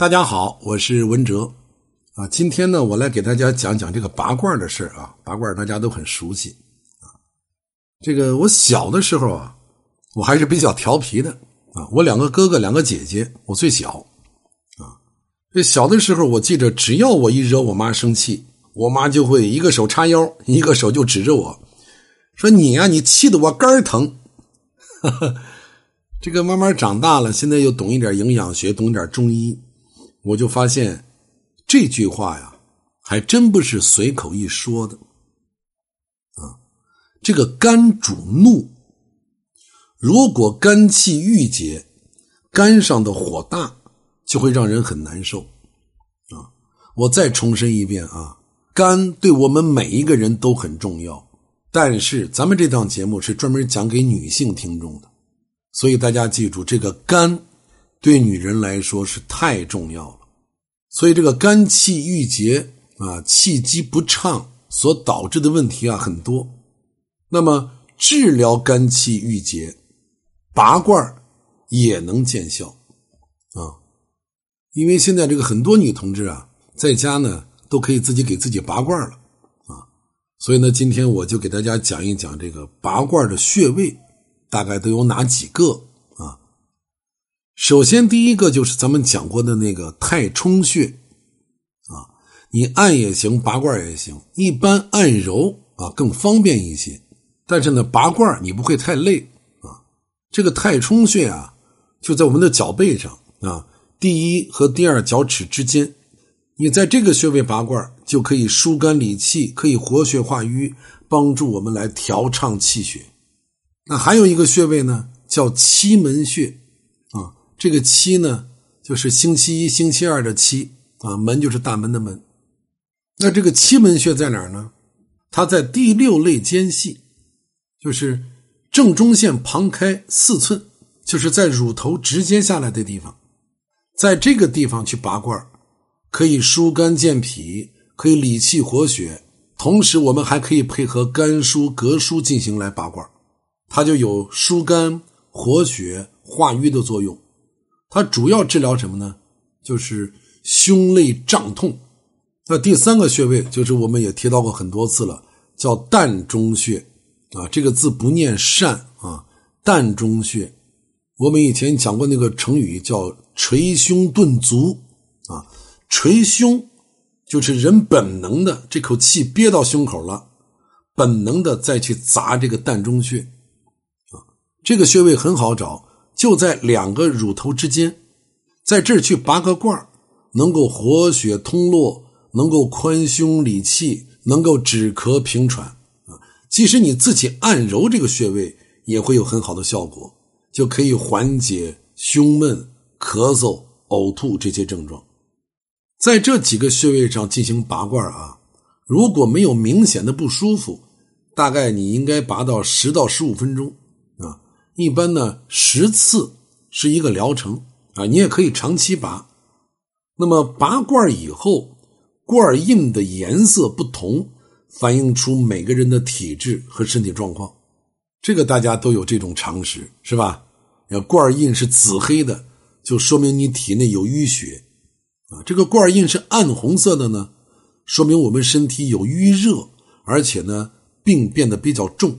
大家好，我是文哲啊。今天呢，我来给大家讲讲这个拔罐的事啊。拔罐大家都很熟悉啊。这个我小的时候啊，我还是比较调皮的啊。我两个哥哥，两个姐姐，我最小啊。这小的时候，我记着，只要我一惹我妈生气，我妈就会一个手叉腰，一个手就指着我说：“你呀，你气得我肝疼。”这个慢慢长大了，现在又懂一点营养学，懂一点中医。我就发现这句话呀，还真不是随口一说的啊。这个肝主怒，如果肝气郁结，肝上的火大，就会让人很难受啊。我再重申一遍啊，肝对我们每一个人都很重要，但是咱们这档节目是专门讲给女性听众的，所以大家记住这个肝。对女人来说是太重要了，所以这个肝气郁结啊，气机不畅所导致的问题啊很多。那么治疗肝气郁结，拔罐也能见效啊。因为现在这个很多女同志啊，在家呢都可以自己给自己拔罐了啊。所以呢，今天我就给大家讲一讲这个拔罐的穴位，大概都有哪几个。首先，第一个就是咱们讲过的那个太冲穴，啊，你按也行，拔罐也行，一般按揉啊更方便一些。但是呢，拔罐你不会太累啊。这个太冲穴啊，就在我们的脚背上啊，第一和第二脚趾之间。你在这个穴位拔罐，就可以疏肝理气，可以活血化瘀，帮助我们来调畅气血。那还有一个穴位呢，叫七门穴。这个七呢，就是星期一、星期二的七啊，门就是大门的门。那这个七门穴在哪儿呢？它在第六肋间隙，就是正中线旁开四寸，就是在乳头直接下来的地方。在这个地方去拔罐可以疏肝健脾，可以理气活血，同时我们还可以配合肝疏、膈疏进行来拔罐它就有疏肝、活血、化瘀的作用。它主要治疗什么呢？就是胸肋胀痛。那第三个穴位就是我们也提到过很多次了，叫膻中穴啊。这个字不念善啊，膻中穴。我们以前讲过那个成语叫捶胸顿足啊。捶胸就是人本能的这口气憋到胸口了，本能的再去砸这个膻中穴啊。这个穴位很好找。就在两个乳头之间，在这儿去拔个罐儿能够活血通络，能够宽胸理气，能够止咳平喘啊。即使你自己按揉这个穴位，也会有很好的效果，就可以缓解胸闷、咳嗽、呕吐这些症状。在这几个穴位上进行拔罐啊，如果没有明显的不舒服，大概你应该拔到十到十五分钟。一般呢，十次是一个疗程啊，你也可以长期拔。那么拔罐以后，罐印的颜色不同，反映出每个人的体质和身体状况。这个大家都有这种常识，是吧？要罐印是紫黑的，就说明你体内有淤血啊。这个罐印是暗红色的呢，说明我们身体有淤热，而且呢病变得比较重。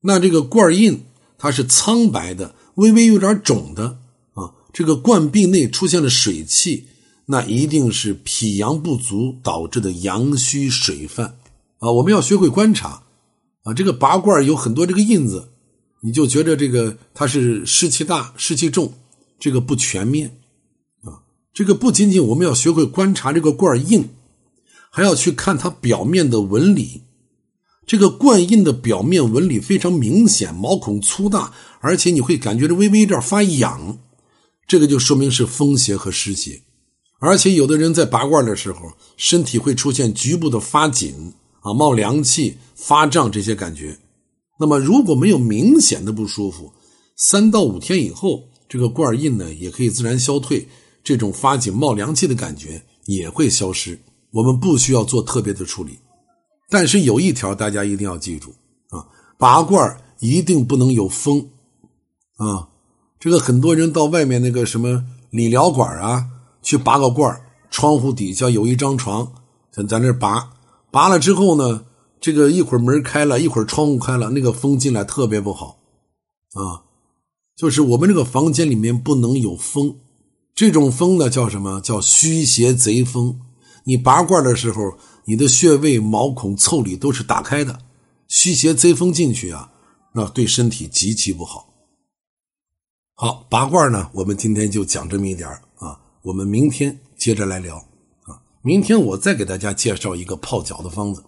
那这个罐印。它是苍白的，微微有点肿的啊。这个冠壁内出现了水气，那一定是脾阳不足导致的阳虚水泛啊。我们要学会观察啊。这个拔罐有很多这个印子，你就觉得这个它是湿气大、湿气重，这个不全面啊。这个不仅仅我们要学会观察这个罐印，还要去看它表面的纹理。这个冠印的表面纹理非常明显，毛孔粗大，而且你会感觉着微微有点发痒，这个就说明是风邪和湿邪。而且有的人在拔罐的时候，身体会出现局部的发紧啊、冒凉气、发胀这些感觉。那么如果没有明显的不舒服，三到五天以后，这个罐印呢也可以自然消退，这种发紧、冒凉气的感觉也会消失。我们不需要做特别的处理。但是有一条，大家一定要记住啊！拔罐一定不能有风啊！这个很多人到外面那个什么理疗馆啊，去拔个罐窗户底下有一张床，咱咱这拔，拔了之后呢，这个一会儿门开了，一会儿窗户开了，那个风进来特别不好，啊，就是我们这个房间里面不能有风，这种风呢叫什么？叫虚邪贼风。你拔罐的时候，你的穴位、毛孔、腠理都是打开的，虚邪贼风进去啊，那对身体极其不好。好，拔罐呢，我们今天就讲这么一点啊，我们明天接着来聊啊。明天我再给大家介绍一个泡脚的方子。